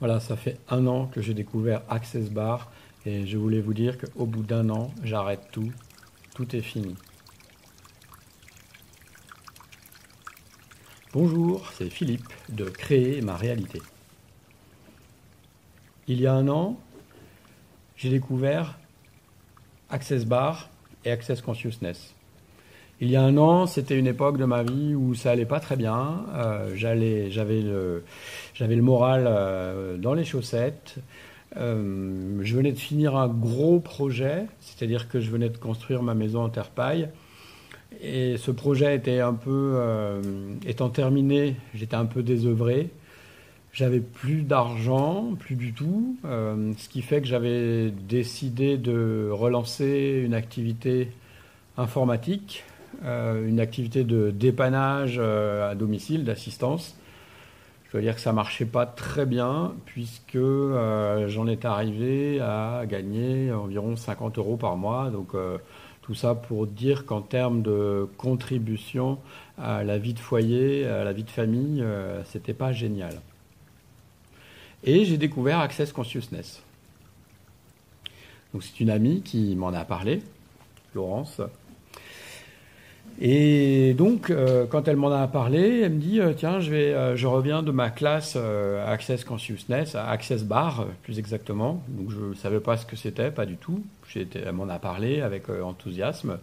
Voilà, ça fait un an que j'ai découvert Access Bar et je voulais vous dire qu'au bout d'un an, j'arrête tout. Tout est fini. Bonjour, c'est Philippe de Créer ma réalité. Il y a un an, j'ai découvert Access Bar et Access Consciousness. Il y a un an, c'était une époque de ma vie où ça allait pas très bien. Euh, j'avais le, moral euh, dans les chaussettes. Euh, je venais de finir un gros projet, c'est-à-dire que je venais de construire ma maison en terre paille. Et ce projet était un peu, étant terminé, j'étais un peu désœuvré. J'avais plus d'argent, plus du tout, ce qui fait que j'avais décidé de relancer une activité informatique une activité de dépannage euh, à domicile, d'assistance. Je dois dire que ça marchait pas très bien puisque euh, j'en étais arrivé à gagner environ 50 euros par mois. Donc tout ça pour dire qu'en termes de contribution à la vie de foyer, à la vie de famille, c'était pas génial. Et j'ai découvert Access Consciousness. Donc c'est une amie qui m'en a parlé, Laurence, et donc, euh, quand elle m'en a parlé, elle me dit euh, Tiens, je, vais, euh, je reviens de ma classe Access Consciousness, Access Bar plus exactement. Donc, je ne savais pas ce que c'était, pas du tout. elle m'en a parlé avec enthousiasme.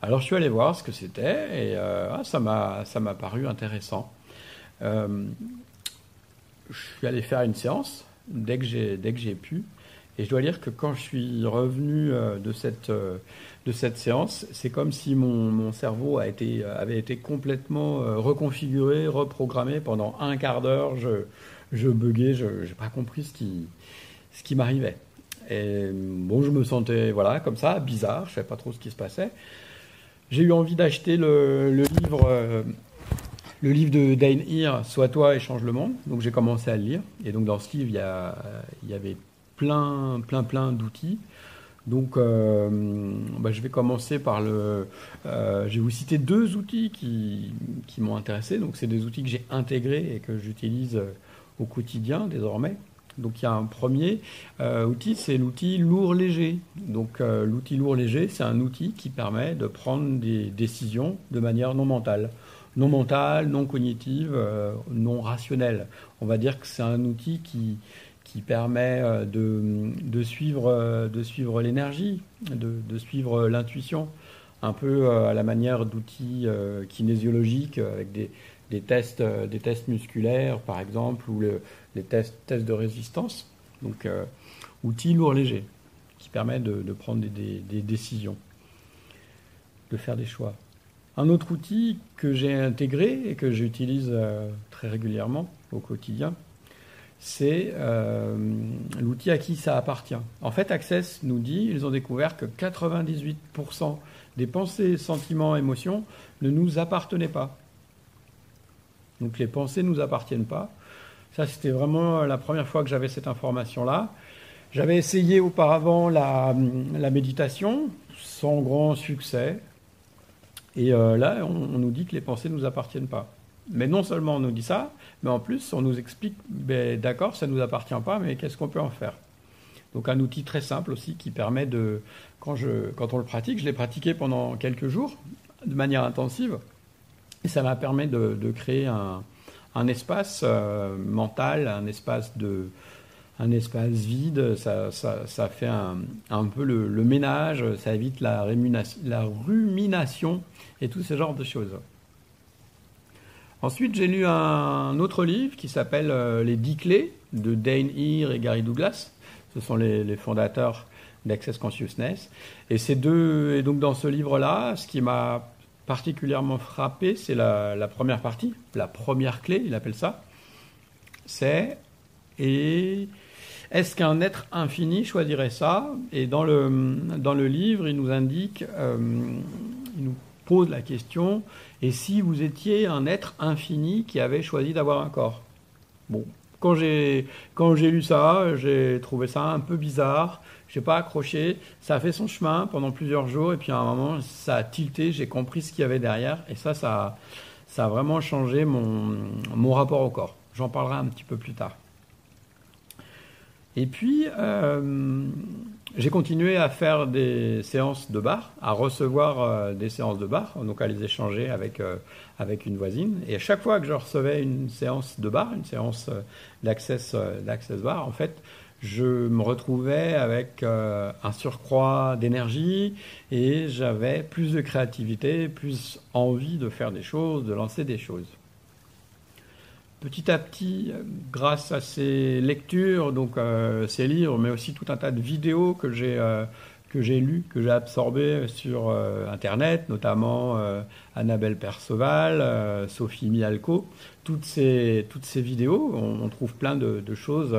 Alors, je suis allé voir ce que c'était et ah, ça m'a paru intéressant. je suis allé faire une séance dès que j'ai pu. Et je dois dire que quand je suis revenu de cette de cette séance, c'est comme si mon, cerveau a été, avait été complètement euh, reconfiguré, reprogrammé pendant un quart d'heure. Je, je buguais, je n'ai pas compris ce qui, ce qui m'arrivait. Et bon, je me sentais voilà comme ça, bizarre, je ne savais pas trop ce qui se passait. J'ai eu envie d'acheter le, livre, euh, le livre de Dane Heer, Sois toi et change le monde. Donc j'ai commencé à le lire. Et donc dans ce livre, il y avait plein, plein, plein d'outils. Donc, euh, bah, je vais commencer par le. Euh, je vais vous citer deux outils qui, m'ont intéressé. Donc, c'est des outils que j'ai intégrés et que j'utilise euh, au quotidien désormais. Donc, il y a un premier outil, c'est l'outil lourd-léger. Donc, l'outil lourd-léger, c'est un outil qui permet de prendre des décisions de manière non mentale. Non mentale, non cognitive, non rationnelle. On va dire que c'est un outil qui, qui permet euh, de, suivre, euh, de suivre l'énergie, de, suivre l'intuition, un peu euh, à la manière d'outils kinésiologiques avec des, tests, des tests musculaires, par exemple, ou les tests, tests de résistance. Donc, outil lourd-léger qui permet de, prendre des, des, décisions, de faire des choix. Un autre outil que j'ai intégré et que j'utilise très régulièrement au quotidien, c'est euh, l'outil à qui ça appartient. En fait, Access nous dit, ils ont découvert que 98% des pensées, sentiments, émotions ne nous appartenaient pas. Donc les pensées ne nous appartiennent pas. Ça, c'était vraiment la première fois que j'avais cette information-là. J'avais essayé auparavant la, méditation, sans grand succès. Et euh, là, on, nous dit que les pensées ne nous appartiennent pas. Mais non seulement on nous dit ça, mais en plus on nous explique, ben, d'accord, ça ne nous appartient pas, mais qu'est-ce qu'on peut en faire? Donc un outil très simple aussi qui permet de, quand, je, quand on le pratique, je l'ai pratiqué pendant quelques jours de manière intensive, et ça m'a permis de, créer un, espace euh, mental, un espace de, un espace vide, ça, ça, ça fait un, un peu le, ménage, ça évite la, la rumination et tout ce genre de choses. Ensuite, j'ai lu un autre livre qui s'appelle euh, Les dix clés de Dane Heer et Gary Douglas. Ce sont les, fondateurs d'Access Consciousness. Et ces deux, et donc dans ce livre-là, ce qui m'a particulièrement frappé, c'est la, première partie, la première clé, il appelle ça. C'est est-ce qu'un être infini choisirait ça? Et dans le, dans le livre, il nous indique, euh, il nous pose la question et si vous étiez un être infini qui avait choisi d'avoir un corps? Bon, quand j'ai quand j'ai lu ça, j'ai trouvé ça un peu bizarre. J'ai pas accroché. Ça a fait son chemin pendant plusieurs jours et puis à un moment ça a tilté. J'ai compris ce qu'il y avait derrière et ça ça ça a vraiment changé mon mon rapport au corps. J'en parlerai un petit peu plus tard. Et puis, j'ai continué à faire des séances de bar, à recevoir des séances de bar, donc à les échanger avec, avec une voisine. Et à chaque fois que je recevais une séance de bar, une séance d'access bar, en fait, je me retrouvais avec euh, un surcroît d'énergie et j'avais plus de créativité, plus envie de faire des choses, de lancer des choses. Petit à petit, grâce à ces lectures, donc euh, ces livres, mais aussi tout un tas de vidéos que j'ai euh, que j'ai lues, que j'ai absorbées sur Internet, notamment Annabelle Perceval, Sophie Mialco, toutes ces, toutes ces vidéos, on, trouve plein de, de choses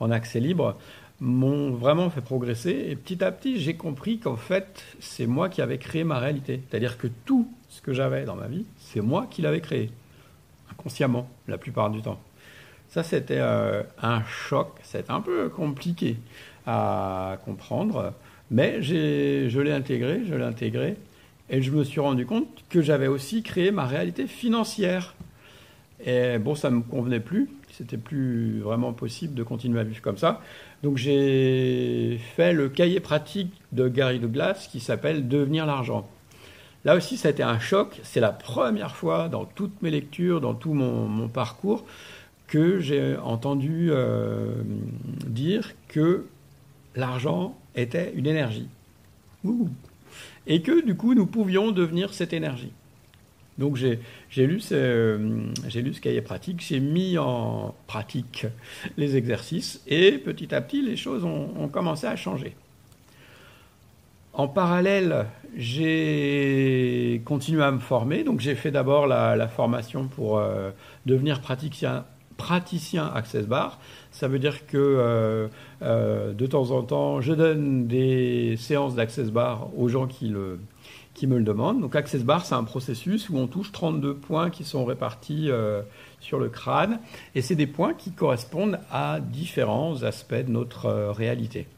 en accès libre m'ont vraiment fait progresser. Et petit à petit, j'ai compris qu'en fait, c'est moi qui avais créé ma réalité. C'est-à-dire que tout ce que j'avais dans ma vie, c'est moi qui l'avais créé. Inconsciemment, la plupart du temps. Ça, c'était euh, un choc. C'était un peu compliqué à comprendre. Mais je l'ai intégré, je l'ai intégré. Et je me suis rendu compte que j'avais aussi créé ma réalité financière. Et bon, ça ne me convenait plus c'était plus vraiment possible de continuer à vivre comme ça. Donc j'ai fait le cahier pratique de Gary Douglas qui s'appelle Devenir l'argent. Là aussi, ça a été un choc. C'est la première fois dans toutes mes lectures, dans tout mon, parcours, que j'ai entendu euh, dire que l'argent était une énergie. Et que du coup, nous pouvions devenir cette énergie. Donc j'ai lu, ce, lu ce cahier pratique, j'ai mis en pratique les exercices et petit à petit les choses ont, commencé à changer. En parallèle, j'ai continué à me former, donc j'ai fait d'abord la, formation pour euh, devenir praticien, Access Bar. Ça veut dire que euh, de temps en temps, je donne des séances d'Access Bar aux gens qui me le demande. Donc Access Bar, c'est un processus où on touche 32 points qui sont répartis euh, sur le crâne, et c'est des points qui correspondent à différents aspects de notre euh, réalité.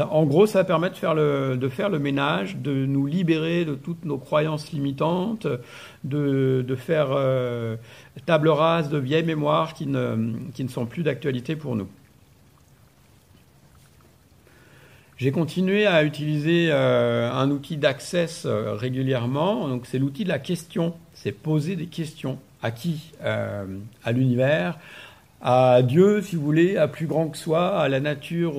En gros, ça permet de faire, le, ménage, de nous libérer de toutes nos croyances limitantes, de, faire euh, table rase de vieilles mémoires qui ne, sont plus d'actualité pour nous. J'ai continué à utiliser euh, un outil d'accès euh, régulièrement. Donc c'est l'outil de la question. C'est poser des questions. À qui? Euh, À l'univers, à Dieu, si vous voulez, à plus grand que soi, à la nature,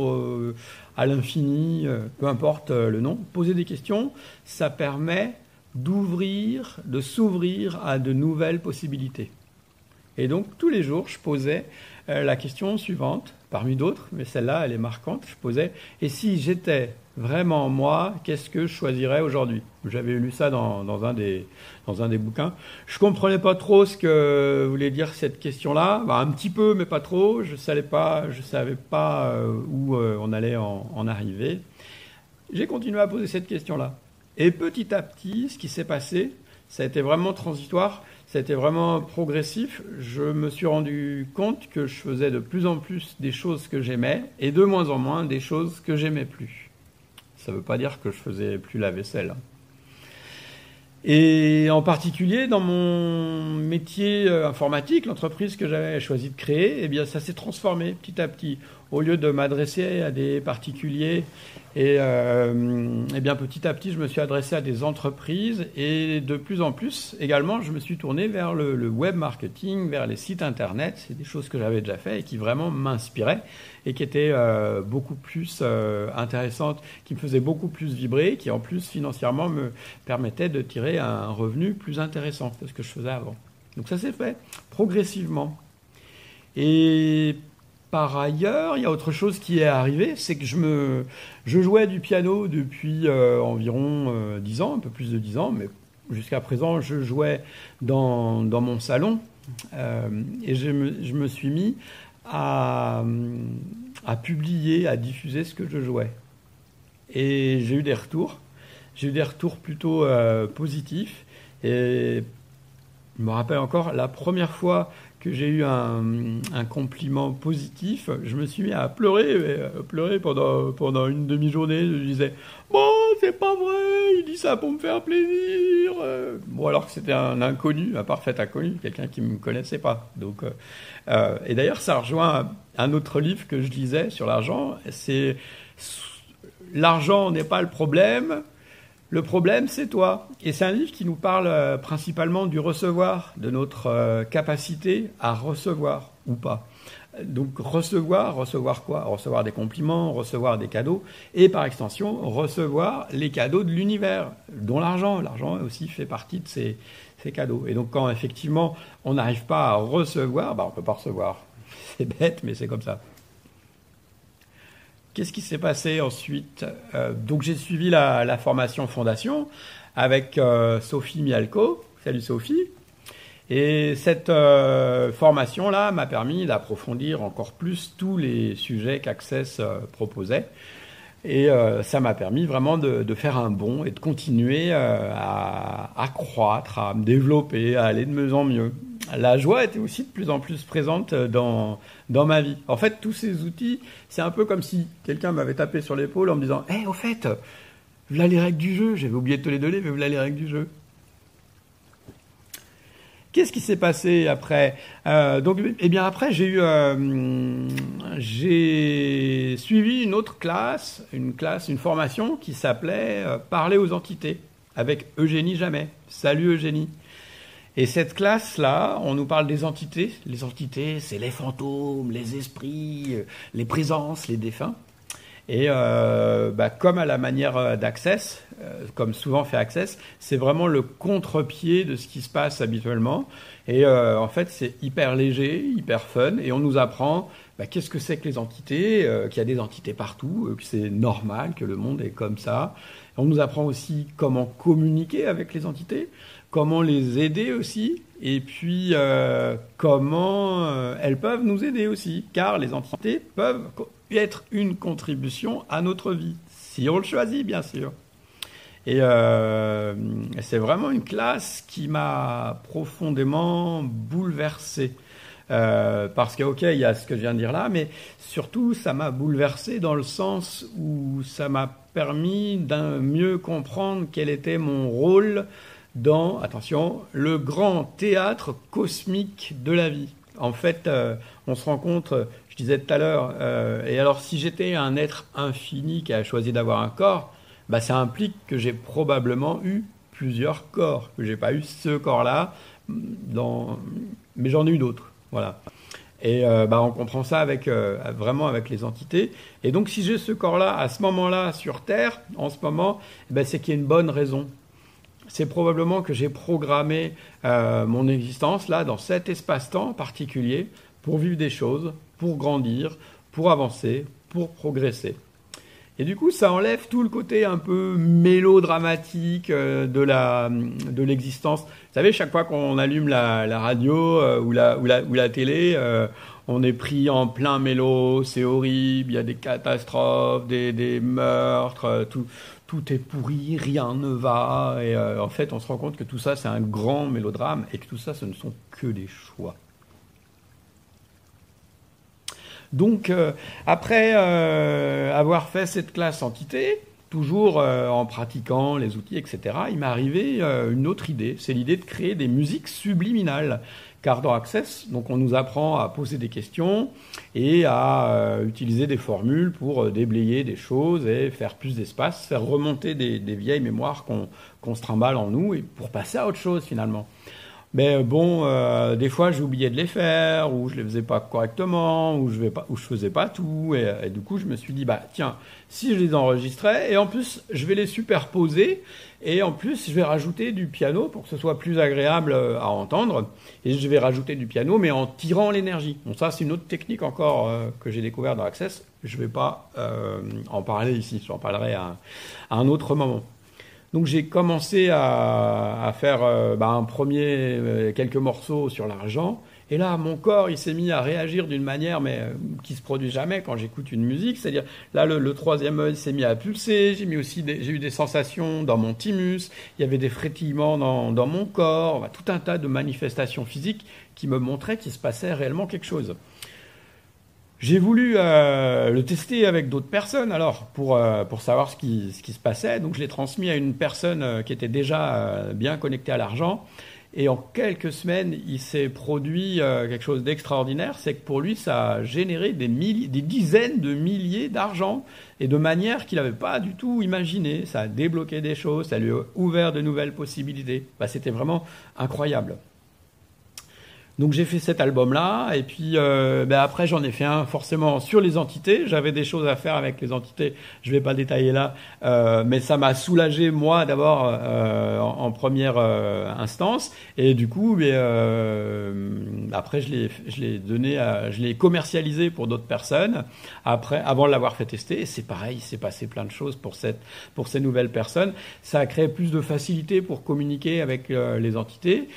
à l'infini, peu importe le nom. Poser des questions, ça permet d'ouvrir, de s'ouvrir à de nouvelles possibilités. Et donc tous les jours, je posais la question suivante parmi d'autres, mais celle-là, elle est marquante. Je posais, et si j'étais vraiment moi, qu'est-ce que je choisirais aujourd'hui? J'avais lu ça dans, un des, dans un des bouquins. Je comprenais pas trop ce que voulait dire cette question-là. Bah, un petit peu, mais pas trop. Je savais pas, je savais pas euh, où euh, on allait en, en arriver. J'ai continué à poser cette question-là. Et petit à petit, ce qui s'est passé, ça a été vraiment transitoire c'était vraiment progressif. Je me suis rendu compte que je faisais de plus en plus des choses que j'aimais et de moins en moins des choses que j'aimais plus. Ça ne veut pas dire que je faisais plus la vaisselle. Et en particulier dans mon métier euh, informatique, l'entreprise que j'avais choisi de créer, eh bien ça s'est transformé petit à petit. Au lieu de m'adresser à des particuliers et, euh, eh bien petit à petit, je me suis adressé à des entreprises et de plus en plus également, je me suis tourné vers le, web marketing, vers les sites internet. C'est des choses que j'avais déjà fait et qui vraiment m'inspiraient et qui étaient euh, beaucoup plus euh, intéressantes, qui me faisaient beaucoup plus vibrer, qui en plus financièrement me permettaient de tirer un revenu plus intéressant que ce que je faisais avant. Donc ça s'est fait progressivement. Et par ailleurs, il y a autre chose qui est arrivé, c'est que je, me, jouais du piano depuis euh, environ euh, dix 10 ans, un peu plus de 10 ans, mais jusqu'à présent, je jouais dans, mon salon. Euh, et je me, suis mis à, à publier, à diffuser ce que je jouais. Et j'ai eu des retours, j'ai eu des retours plutôt positifs. Et je me rappelle encore la première fois que j'ai eu un, compliment positif, je me suis mis à pleurer, euh, pleurer pendant, pendant une demi-journée. Je disais Bon, c'est pas vrai, il dit ça pour me faire plaisir. Euh, bon, alors que c'était un inconnu, un parfait inconnu, quelqu'un qui ne me connaissait pas. Donc, euh, et d'ailleurs, ça rejoint un autre livre que je lisais sur l'argent, c'est L'argent n'est pas le problème, le problème c'est toi. Et c'est un livre qui nous parle euh, principalement du recevoir, de notre euh, capacité à recevoir ou pas. Donc recevoir, recevoir quoi? Recevoir des compliments, recevoir des cadeaux, et par extension, recevoir les cadeaux de l'univers, dont l'argent. L'argent aussi fait partie de ces, cadeaux. Et donc quand effectivement on n'arrive pas à recevoir, bah, on ne peut pas recevoir. C'est bête, mais c'est comme ça. Qu'est-ce qui s'est passé ensuite euh, Donc j'ai suivi la, formation fondation avec euh, Sophie Mialco. Salut Sophie. Et cette euh, formation-là m'a permis d'approfondir encore plus tous les sujets qu'Access proposait. Et ça m'a permis vraiment de, faire un bond et de continuer à, à, croître, à me développer, à aller de mieux en mieux la joie était aussi de plus en plus présente dans, dans ma vie. En fait, tous ces outils, c'est un peu comme si quelqu'un m'avait tapé sur l'épaule en me disant Hé, au fait, voilà les règles du jeu. J'avais oublié de te les donner, mais voilà les règles du jeu. Qu'est-ce qui s'est passé après euh, Donc, eh bien après, j'ai eu, euh, j'ai suivi une autre classe, une classe, une formation qui s'appelait euh, Parler aux entités avec Eugénie Jamais. Salut Eugénie. Et cette classe-là, on nous parle des entités. Les entités, c'est les fantômes, les esprits, euh, les présences, les défunts. Et euh, bah, comme à la manière euh, d'Access, comme souvent fait Access, c'est vraiment le contre-pied de ce qui se passe habituellement. Et en fait, c'est hyper léger, hyper fun, et on nous apprend bah, qu'est-ce que c'est que les entités, qu'il y a des entités partout, que c'est normal, que le monde est comme ça. On nous apprend aussi comment communiquer avec les entités comment les aider aussi, et puis euh, comment euh, elles peuvent nous aider aussi, car les entités peuvent être une contribution à notre vie, si on le choisit bien sûr. Et euh, c'est vraiment une classe qui m'a profondément bouleversé. parce que, ok, il y a ce que je viens de dire là, mais surtout, ça m'a bouleversé dans le sens où ça m'a permis d'un mieux comprendre quel était mon rôle dans, attention, le grand théâtre cosmique de la vie. En fait, euh, on se rend compte, je disais tout à l'heure, euh, et alors si j'étais un être infini qui a choisi d'avoir un corps, bah, ça implique que j'ai probablement eu plusieurs corps, que j'ai pas eu ce corps-là, dans... mais j'en ai eu d'autres. Voilà. Et euh, bah, on comprend ça avec, vraiment avec les entités. Et donc si j'ai ce corps-là à ce moment-là sur Terre, en ce moment, bah, c'est qu'il y a une bonne raison c'est probablement que j'ai programmé euh, mon existence là dans cet espace-temps particulier pour vivre des choses, pour grandir, pour avancer, pour progresser. Et du coup, ça enlève tout le côté un peu mélodramatique euh, de la de l'existence. Vous savez, chaque fois qu'on allume la, radio euh, ou, la, ou, la, télé, on est pris en plein mélo, c'est horrible, il y a des catastrophes, des, des meurtres, tout, tout est pourri, rien ne va. Et euh, en fait, on se rend compte que tout ça, c'est un grand mélodrame et que tout ça, ce ne sont que des choix. Donc, euh, après euh, avoir fait cette classe entité, toujours en pratiquant les outils, etc., il m'est arrivé une autre idée. C'est l'idée de créer des musiques subliminales. Car dans Access, donc on nous apprend à poser des questions et à euh, utiliser des formules pour euh, déblayer des choses et faire plus d'espace, faire remonter des, vieilles mémoires qu'on se trimballe en nous et pour passer à autre chose finalement. Mais euh, bon, euh, des fois j'oubliais de les faire, ou je les faisais pas correctement, ou je ne je faisais pas tout, et, du coup je me suis dit bah tiens, si je les enregistrais, et en plus je vais les superposer, et en plus je vais rajouter du piano pour que ce soit plus agréable euh, à entendre, et je vais rajouter du piano, mais en tirant l'énergie. Bon ça c'est une autre technique encore que j'ai découvert dans Access. Je vais pas en parler ici, j'en parlerai à un autre moment. Donc j'ai commencé à, faire euh, bah, un premier euh, quelques morceaux sur l'argent. Et là, mon corps, il s'est mis à réagir d'une manière, mais euh, qui se produit jamais quand j'écoute une musique. C'est-à-dire, là, le, troisième œil s'est mis à pulser. J'ai mis aussi, j'ai eu des sensations dans mon thymus. Il y avait des frétillements dans, dans mon corps. Bah, tout un tas de manifestations physiques qui me montraient qu'il se passait réellement quelque chose. J'ai voulu euh, le tester avec d'autres personnes, alors, pour, euh, pour savoir ce qui, ce qui se passait. Donc, je l'ai transmis à une personne euh, qui était déjà bien connectée à l'argent. Et en quelques semaines, il s'est produit euh, quelque chose d'extraordinaire, c'est que pour lui, ça a généré des, des dizaines de milliers d'argent et de manière qu'il n'avait pas du tout imaginé. Ça a débloqué des choses, ça lui a ouvert de nouvelles possibilités. Bah, C'était vraiment incroyable. Donc j'ai fait cet album-là, et puis euh, ben après j'en ai fait un forcément sur les entités. J'avais des choses à faire avec les entités, je vais pas détailler là, euh, mais ça m'a soulagé moi d'abord euh, en, première euh, instance, et du coup, ben, euh, après je l'ai je l'ai donné, à, je l'ai commercialisé pour d'autres personnes. Après, avant de l'avoir fait tester, c'est pareil, il s'est passé plein de choses pour cette pour ces nouvelles personnes. Ça a créé plus de facilité pour communiquer avec les entités,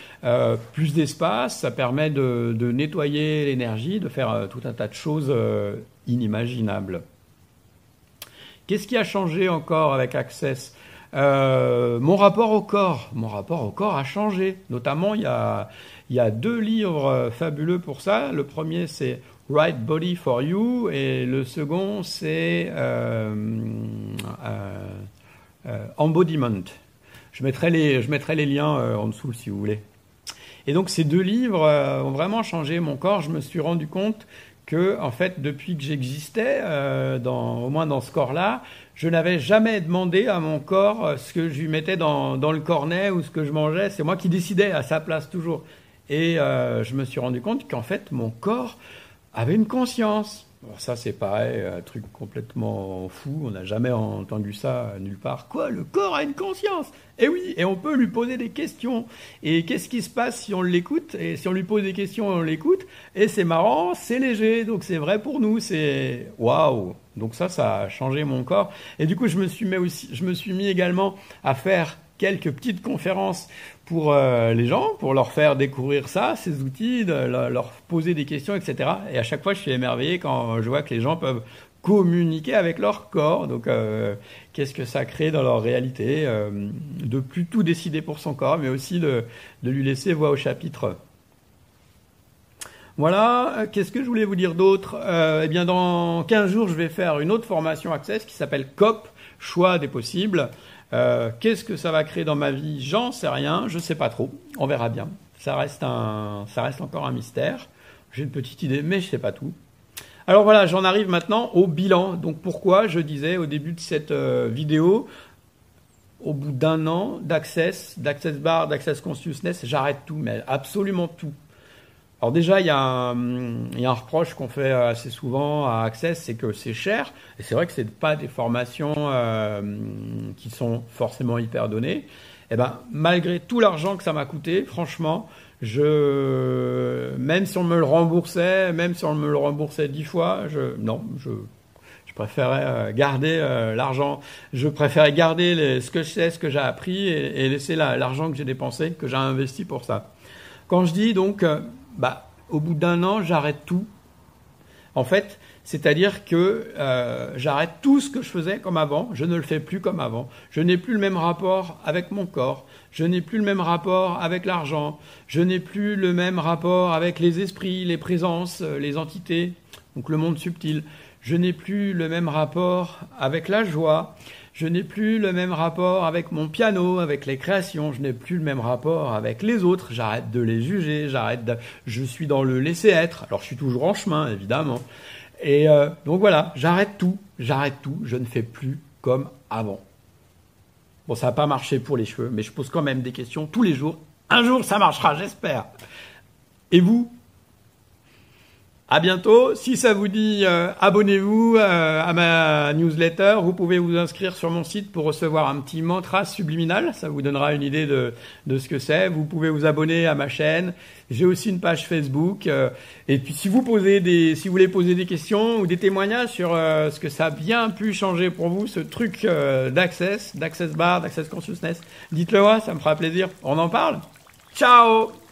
plus d'espace, ça permet permet de, nettoyer l'énergie, de faire euh, tout un tas de choses euh, inimaginables. Qu'est-ce qui a changé encore avec Access? Euh, Mon rapport au corps. Mon rapport au corps a changé. Notamment, il y a, deux livres fabuleux pour ça. Le premier, c'est Right Body for You et le second, c'est Embodiment. Je mettrai les, je mettrai les liens en dessous si vous voulez. Et donc ces deux livres euh, ont vraiment changé mon corps. Je me suis rendu compte que, en fait, depuis que j'existais, euh, au moins dans ce corps-là, je n'avais jamais demandé à mon corps euh, ce que je lui mettais dans, dans le cornet ou ce que je mangeais. C'est moi qui décidais à sa place toujours. Et euh, je me suis rendu compte qu'en fait, mon corps avait une conscience. Ça, c'est pareil, un truc complètement fou. On n'a jamais entendu ça nulle part. Quoi Le corps a une conscience? Et oui, et on peut lui poser des questions. Et qu'est-ce qui se passe si on l'écoute? Et si on lui pose des questions on l'écoute Et c'est marrant, c'est léger, donc c'est vrai pour nous. C'est waouh Donc ça, ça a changé mon corps. Et du coup, je me suis mis également à faire quelques petites conférences pour euh, les gens, pour leur faire découvrir ça, ces outils, de leur poser des questions, etc. Et à chaque fois, je suis émerveillé quand je vois que les gens peuvent communiquer avec leur corps. Donc, euh, qu'est-ce que ça crée dans leur réalité euh, De plus tout décider pour son corps, mais aussi de, de lui laisser voix au chapitre. Voilà, qu'est-ce que je voulais vous dire d'autre euh, Eh bien, dans 15 jours, je vais faire une autre formation Access qui s'appelle COP, Choix des possibles. Euh, Qu'est-ce que ça va créer dans ma vie? J'en sais rien, je sais pas trop. On verra bien. Ça reste, un, ça reste encore un mystère. J'ai une petite idée, mais je sais pas tout. Alors voilà, j'en arrive maintenant au bilan. Donc pourquoi je disais au début de cette euh, vidéo, au bout d'un an d'Access, d'Access Bar, d'Access Consciousness, j'arrête tout, mais absolument tout. Alors déjà, il y, a un, il y a un reproche qu'on fait assez souvent à Access, c'est que c'est cher. Et c'est vrai que c'est pas des formations euh, qui sont forcément hyper données. Et eh ben, malgré tout l'argent que ça m'a coûté, franchement, je, même si on me le remboursait, même si on me le remboursait dix fois, je, non, je, je préférais euh, garder euh, l'argent. Je préférais garder les, ce que je sais, ce que j'ai appris et, et laisser l'argent que j'ai dépensé, que j'ai investi pour ça. Quand je dis donc, euh, bah, au bout d'un an, j'arrête tout. En fait, c'est-à-dire que euh, j'arrête tout ce que je faisais comme avant, je ne le fais plus comme avant. Je n'ai plus le même rapport avec mon corps, je n'ai plus le même rapport avec l'argent, je n'ai plus le même rapport avec les esprits, les présences, euh, les entités, donc le monde subtil. Je n'ai plus le même rapport avec la joie, je n'ai plus le même rapport avec mon piano, avec les créations, je n'ai plus le même rapport avec les autres, j'arrête de les juger, j'arrête de... je suis dans le laisser être. Alors je suis toujours en chemin évidemment. Et euh, donc voilà, j'arrête tout, j'arrête tout, je ne fais plus comme avant. Bon, ça n'a pas marché pour les cheveux, mais je pose quand même des questions tous les jours. Un jour, ça marchera, j'espère. Et vous? À bientôt. Si ça vous dit, euh, abonnez-vous euh, à ma newsletter. Vous pouvez vous inscrire sur mon site pour recevoir un petit mantra subliminal. Ça vous donnera une idée de, de ce que c'est. Vous pouvez vous abonner à ma chaîne. J'ai aussi une page Facebook. Euh, et puis, si vous posez des, si vous voulez poser des questions ou des témoignages sur euh, ce que ça a bien pu changer pour vous, ce truc euh, d'access, d'access bar, d'access consciousness, dites-le moi. Ça me fera plaisir. On en parle. Ciao